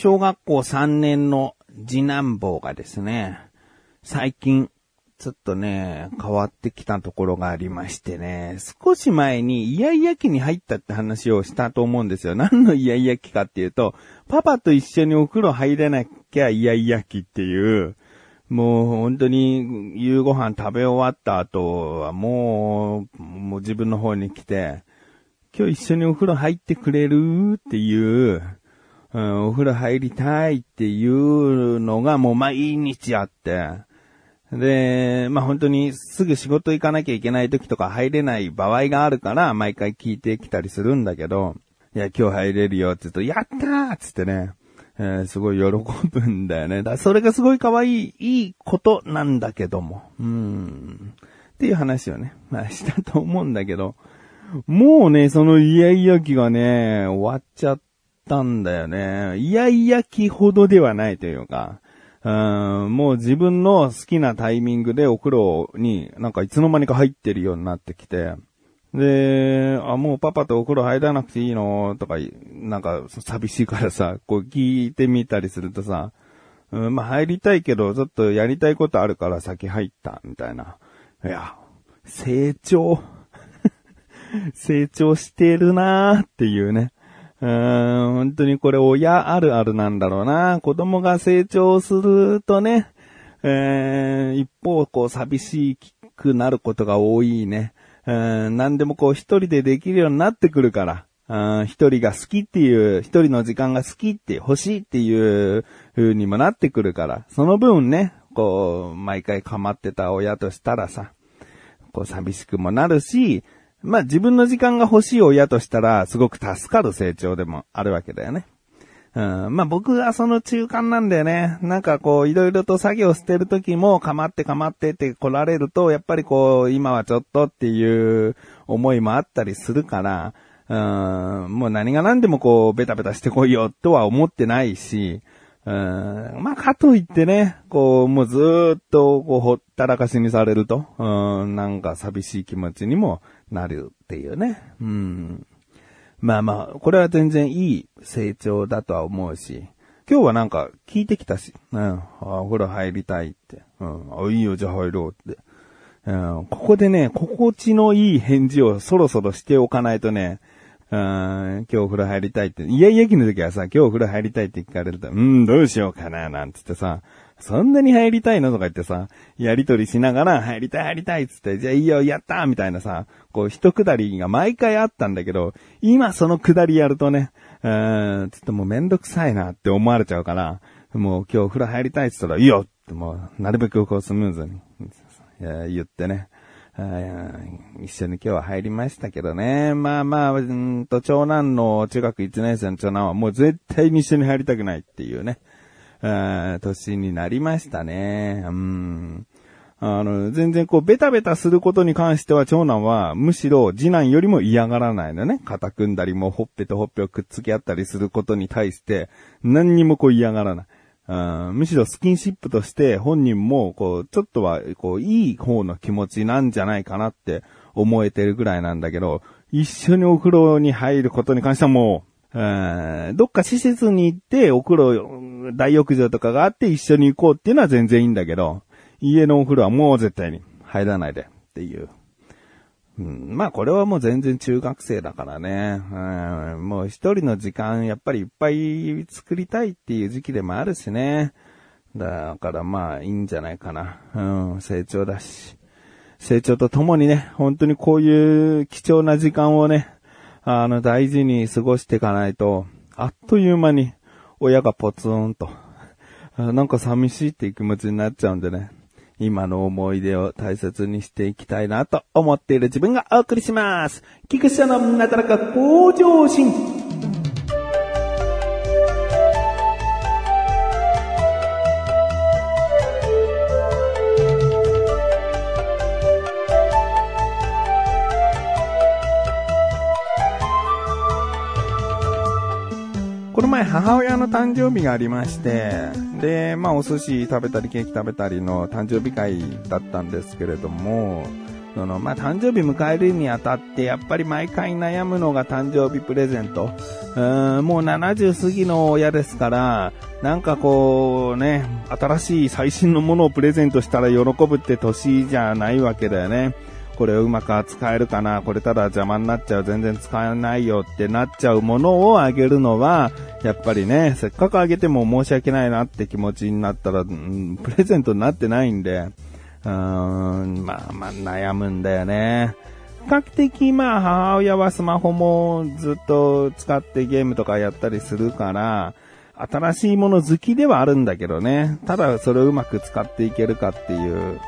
小学校3年の次男坊がですね、最近、ちょっとね、変わってきたところがありましてね、少し前にイヤイヤ期に入ったって話をしたと思うんですよ。何のイヤイヤ期かっていうと、パパと一緒にお風呂入れなきゃイヤイヤ期っていう、もう本当に夕ご飯食べ終わった後はもう、もう自分の方に来て、今日一緒にお風呂入ってくれるっていう、うん、お風呂入りたいっていうのがもう毎日あって、で、まあ本当にすぐ仕事行かなきゃいけない時とか入れない場合があるから、毎回聞いてきたりするんだけど、いや、今日入れるよって言うと、やったーつってね、えー、すごい喜ぶんだよね。だそれがすごい可愛い、いいことなんだけども。うん。っていう話をね、まあしたと思うんだけど、もうね、そのイヤイヤ期がね、終わっちゃったんだよね。イヤイヤ期ほどではないというか、うん、もう自分の好きなタイミングでお風呂になんかいつの間にか入ってるようになってきて、で、あ、もうパパとお風呂入らなくていいの？とか、なんか寂しいからさ、こう聞いてみたりするとさ、うん、まあ入りたいけど、ちょっとやりたいことあるから先入った、みたいな。いや、成長。成長してるなーっていうね。うん、本当にこれ親あるあるなんだろうな。子供が成長するとね、えー、一方、こう寂しくなることが多いね。うん、何でもこう一人でできるようになってくるから。一人が好きっていう、一人の時間が好きって欲しいっていう風にもなってくるから、その分ね、こう、毎回構ってた親としたらさ、こう寂しくもなるし、まあ自分の時間が欲しい親としたら、すごく助かる成長でもあるわけだよね。うん、まあ僕はその中間なんだよね。なんかこう、いろいろと作業してる時も、かまってかまってって来られると、やっぱりこう、今はちょっとっていう思いもあったりするから、うん、もう何が何でもこう、ベタベタしてこいよとは思ってないし、うん、まあ、かといってね、こう、もうずっと、こう、ほったらかしにされると、うん、なんか寂しい気持ちにもなるっていうね。うん。まあまあ、これは全然いい成長だとは思うし、今日はなんか聞いてきたし、うん、お風呂入りたいって、うん、あ、いいよ、じゃあ入ろうって。うん、ここでね、心地のいい返事をそろそろしておかないとね、うん、今日お風呂入りたいって、いやいやきの時はさ、今日お風呂入りたいって聞かれると、うん、どうしようかな、なんつってさ、そんなに入りたいのとか言ってさ、やりとりしながら、入りたい入りたいっつって、じゃあいいよ、やったーみたいなさ、こう、一くだりが毎回あったんだけど、今そのくだりやるとね、うーん、ちょっともうめんどくさいなって思われちゃうから、もう今日お風呂入りたいっつったら、いいよってもう、なるべくこうスムーズに、言ってね。一緒に今日は入りましたけどね。まあまあ、うんと、長男の中学1年生の長男はもう絶対に一緒に入りたくないっていうね。年になりましたね。うん。あの、全然こう、ベタベタすることに関しては、長男は、むしろ次男よりも嫌がらないのね。肩組んだりも、ほっぺとほっぺをくっつけ合ったりすることに対して、何にもこう嫌がらない。うんむしろスキンシップとして本人も、こう、ちょっとは、こう、いい方の気持ちなんじゃないかなって思えてるぐらいなんだけど、一緒にお風呂に入ることに関してはもう、どっか施設に行ってお風呂、大浴場とかがあって一緒に行こうっていうのは全然いいんだけど、家のお風呂はもう絶対に入らないでっていう。うん、まあこれはもう全然中学生だからね。うん、もう一人の時間やっぱりいっぱい作りたいっていう時期でもあるしね。だからまあいいんじゃないかな。うん、成長だし。成長とともにね、本当にこういう貴重な時間をね、あの大事に過ごしていかないと、あっという間に親がポツンと、なんか寂しいっていう気持ちになっちゃうんでね。今の思い出を大切にしていきたいなと思っている自分がお送りします。菊池のなだらか向上心。母親の誕生日がありまして、で、まあお寿司食べたりケーキ食べたりの誕生日会だったんですけれども、その、まあ、誕生日迎えるにあたって、やっぱり毎回悩むのが誕生日プレゼント。うーん、もう70過ぎの親ですから、なんかこうね、新しい最新のものをプレゼントしたら喜ぶって年じゃないわけだよね。これをうまく扱えるかな？これただ邪魔になっちゃう、全然使えないよってなっちゃうものをあげるのは、やっぱりね、せっかくあげても申し訳ないなって気持ちになったら、うん、プレゼントになってないんで、うーん、まあまあ悩むんだよね。比較的まあ母親はスマホもずっと使ってゲームとかやったりするから、新しいもの好きではあるんだけどね。ただそれをうまく使っていけるかっていう、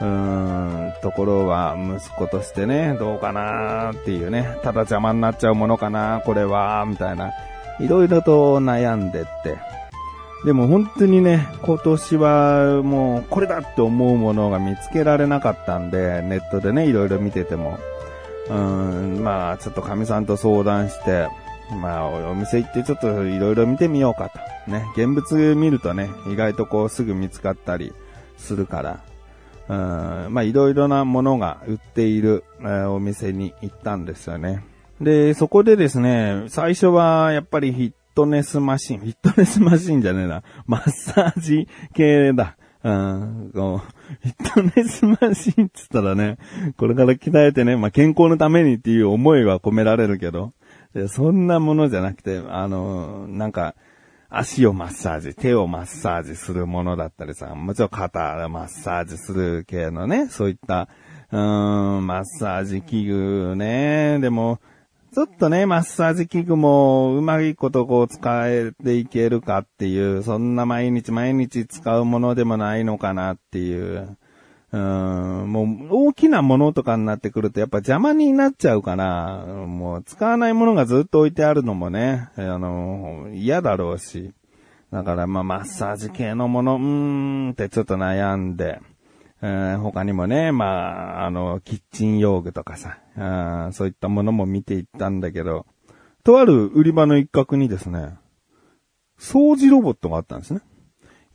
うーん、ところは息子としてね、どうかなーっていうね。ただ邪魔になっちゃうものかなこれは、みたいな。いろいろと悩んでって。でも本当にね、今年はもうこれだって思うものが見つけられなかったんで、ネットでね、いろいろ見てても。うーん、まあちょっと神さんと相談して、まあお店行ってちょっといろいろ見てみようかと。ね、現物見るとね、意外とこうすぐ見つかったりするから、うん、まあいろいろなものが売っている、えー、お店に行ったんですよね。で、そこでですね、最初はやっぱりヒットネスマシン、フィットネスマシンじゃねえな、マッサージ系だ。うん、こう、フィットネスマシンっつったらね、これから鍛えてね、まあ、健康のためにっていう思いは込められるけど、そんなものじゃなくて、あの、なんか、足をマッサージ、手をマッサージするものだったりさ、もちろん肩マッサージする系のね、そういった、うーん、マッサージ器具ね、でも、ちょっとね、マッサージ器具もうまいことこう使えていけるかっていう、そんな毎日毎日使うものでもないのかなっていう。うん、もう大きなものとかになってくるとやっぱ邪魔になっちゃうから、もう使わないものがずっと置いてあるのもね、あの、嫌だろうし。だからまあマッサージ系のもの、うーんってちょっと悩んで。えー、他にもね、まあ、あの、キッチン用具とかさ、あそういったものも見ていったんだけど、とある売り場の一角にですね、掃除ロボットがあったんですね。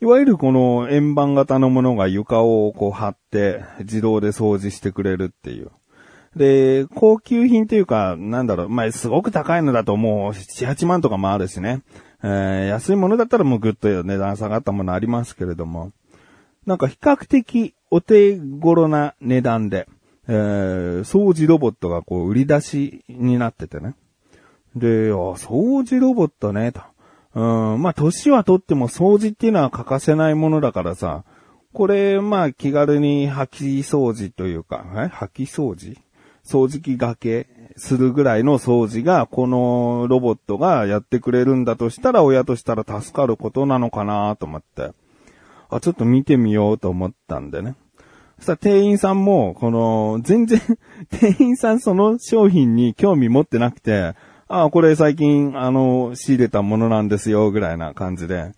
いわゆるこの円盤型のものが床をこう張って自動で掃除してくれるっていう。で、高級品というか、なんだろう、まあ、すごく高いのだともう7、8万とかもあるしね。えー、安いものだったらもうぐっと値段下がったものありますけれども、なんか比較的お手頃な値段で、えー、掃除ロボットがこう売り出しになっててね。で、あ、掃除ロボットね、と。うん、まあ、年はとっても掃除っていうのは欠かせないものだからさ、これ、まあ、気軽に掃き掃除というか、え？掃き掃除？掃除機がけするぐらいの掃除が、このロボットがやってくれるんだとしたら、親としたら助かることなのかなと思って。あ、ちょっと見てみようと思ったんでね。そしたら店員さんも、この、全然 店員さんその商品に興味持ってなくて、ああ、これ最近、あの、仕入れたものなんですよ、ぐらいな感じで。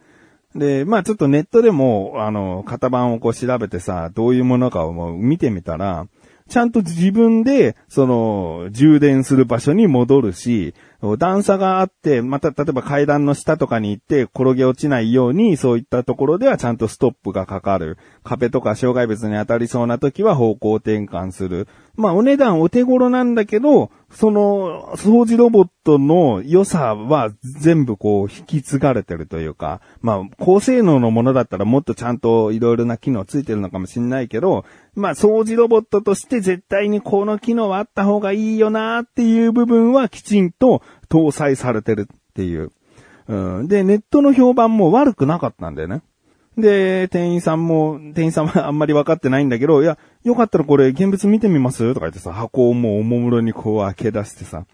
で、まあちょっとネットでも、あの、型番をこう調べてさ、どういうものかをもう見てみたら、ちゃんと自分で、その、充電する場所に戻るし、段差があって、また、例えば階段の下とかに行って転げ落ちないように、そういったところではちゃんとストップがかかる。壁とか障害物に当たりそうな時は方向転換する。まあ、お値段お手頃なんだけど、その、掃除ロボットの良さは全部こう引き継がれてるというか、まあ、高性能のものだったらもっとちゃんといろいろな機能ついてるのかもしんないけど、まあ、掃除ロボットとして絶対にこの機能はあった方がいいよなっていう部分はきちんと搭載されてるっていう。うん、で、ネットの評判も悪くなかったんだよね。で、店員さんも、店員さんはあんまり分かってないんだけど、いや、よかったらこれ現物見てみます？とか言ってさ、箱をもうおもむろにこう開け出してさ。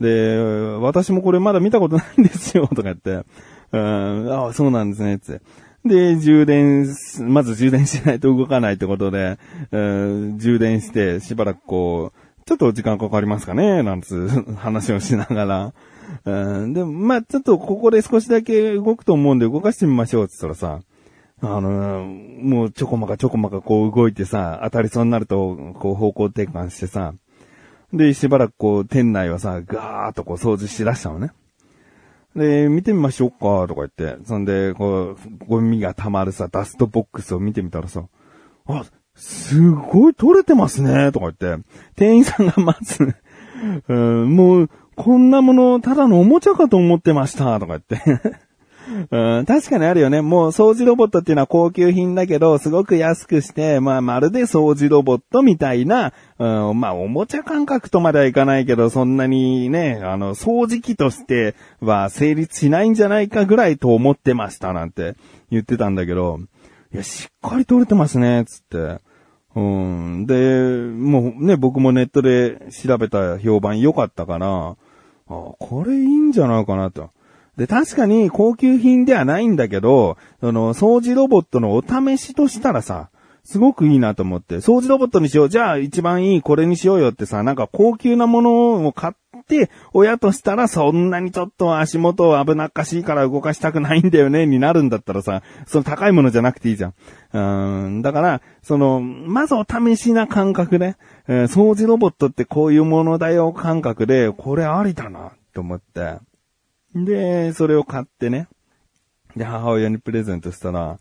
で、私もこれまだ見たことないんですよ、とか言って。うん、ああ、そうなんですね、って。で、充電、まず充電しないと動かないってことで、うん、充電して、しばらくこう、ちょっと時間かかりますかね、なんつう 話をしながら。うん、でも、まあちょっとここで少しだけ動くと思うんで動かしてみましょうって言ったらさ、あの、もうちょこまかちょこまかこう動いてさ、当たりそうになると、こう方向転換してさ、で、しばらくこう店内はさ、ガーッとこう掃除しだしたのね。で、見てみましょうか、とか言って、そんで、こう、ゴミが溜まるさ、ダストボックスを見てみたらさ、あ、すごい取れてますね、とか言って、店員さんがまず うん、もう、こんなもの、ただのおもちゃかと思ってました、とか言って。うん、確かにあるよね。もう掃除ロボットっていうのは高級品だけど、すごく安くして、まあまるで掃除ロボットみたいな、うん、まあおもちゃ感覚とまではいかないけど、そんなにね、あの、掃除機としては成立しないんじゃないかぐらいと思ってましたなんて言ってたんだけど、いや、しっかり撮れてますね、つって。うん。で、もうね、僕もネットで調べた評判良かったから、あ、これいいんじゃないかなと。で、確かに高級品ではないんだけど、その、掃除ロボットのお試しとしたらさ、すごくいいなと思って、掃除ロボットにしよう。じゃあ一番いいこれにしようよってさ、なんか高級なものを買って、親としたらそんなにちょっと足元危なっかしいから動かしたくないんだよね、になるんだったらさ、その高いものじゃなくていいじゃん。うん、だから、その、まずお試しな感覚で、えー、掃除ロボットってこういうものだよ感覚で、これありだな、と思って。で、それを買ってね。で、母親にプレゼントしたら、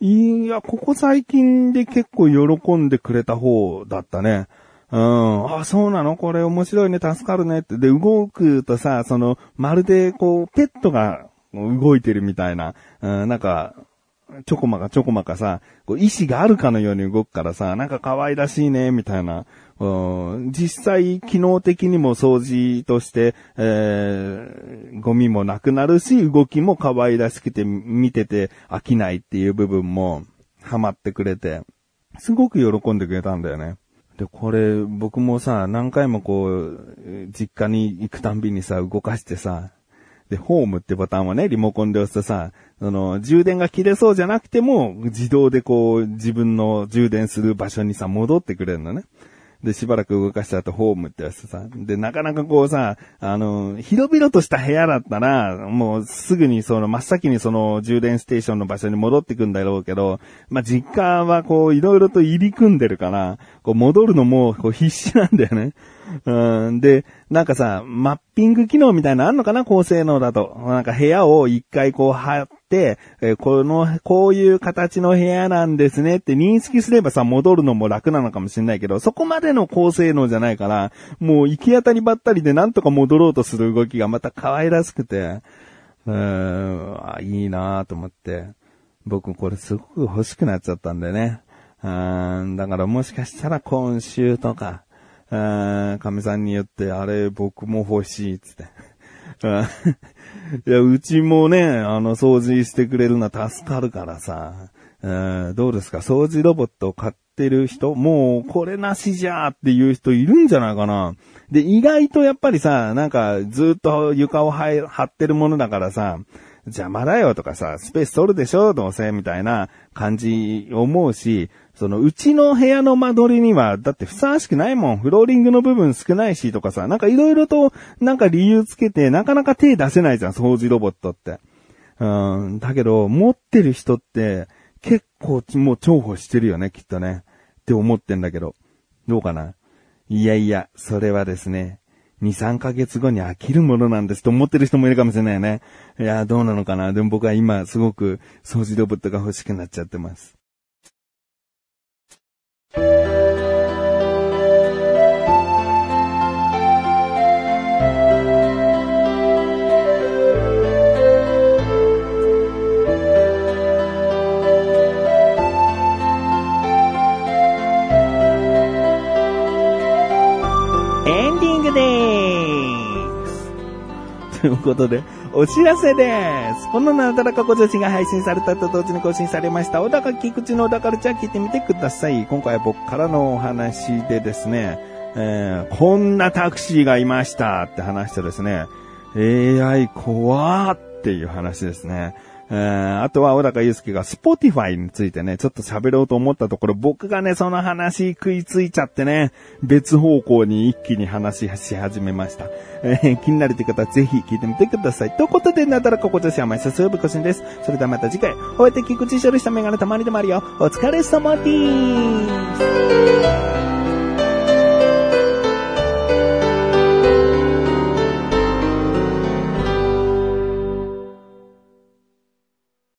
いや、ここ最近で結構喜んでくれた方だったね。うん。あ、そうなの？これ面白いね、助かるねって。で、動くとさ、その、まるでこう、ペットが動いてるみたいな、うん、なんか、ちょこまかちょこまかさ、こう意志があるかのように動くからさ、なんか可愛らしいね、みたいな。実際、機能的にも掃除として、えー、ゴミもなくなるし、動きも可愛らしくて見てて飽きないっていう部分もハマってくれて、すごく喜んでくれたんだよね。で、これ、僕もさ、何回もこう、実家に行くたんびにさ、動かしてさ、で、ホームってボタンをね、リモコンで押すとさ、その、充電が切れそうじゃなくても、自動でこう、自分の充電する場所にさ、戻ってくれるのね。で、しばらく動かした後、ホームってやつさ。で、なかなかこうさ、あの、広々とした部屋だったら、もうすぐにその、真っ先にその、充電ステーションの場所に戻ってくんだろうけど、まあ、実家はこう、いろいろと入り組んでるから、こう、戻るのも、こう、必死なんだよね。うん、で、なんかさ、マッピング機能みたいなのあんのかな？高性能だと。なんか部屋を一回こう貼って、えこの、こういう形の部屋なんですねって認識すればさ、戻るのも楽なのかもしれないけど、そこまでの高性能じゃないから、もう行き当たりばったりでなんとか戻ろうとする動きがまた可愛らしくて、うーん、いいなと思って。僕これすごく欲しくなっちゃったんでね。うん、だからもしかしたら今週とか、かみさんに言って、あれ僕も欲しいっ、つって。いや、うちもね、あの、掃除してくれるのは助かるからさ、どうですか？掃除ロボットを買ってる人もう、これなしじゃーっていう人いるんじゃないかな。で、意外とやっぱりさ、なんか、ずっと床を張ってるものだからさ、邪魔だよとかさ、スペース取るでしょどうせみたいな感じ思うし、その、うちの部屋の間取りには、だってふさわしくないもん。フローリングの部分少ないしとかさ、なんかいろいろと、なんか理由つけて、なかなか手出せないじゃん、掃除ロボットって。うん、だけど、持ってる人って、結構もう重宝してるよね、きっとね。って思ってんだけど。どうかな？いやいや、それはですね、2、3ヶ月後に飽きるものなんですと思ってる人もいるかもしれないよね。いや、どうなのかなでも僕は今すごく掃除ロボットが欲しくなっちゃってます。ということで、お知らせです。このなだらかご女子が配信されたと同時に更新されました、小高菊池の小高ルチャー聞いてみてください。今回は僕からのお話でですね、えー、こんなタクシーがいましたって話とですね、AI 怖ーっていう話ですね。えー、あとは小高祐介が Spotify についてね、ちょっと喋ろうと思ったところ、僕がね、その話食いついちゃってね、別方向に一気に話し始めました。えー、気になるという方はぜひ聞いてみてください。ということで、なだらここ女子は毎週水曜日更新です。それではまた次回、お会いできくち処理したメガネたまりでもあるよ。お疲れ様です。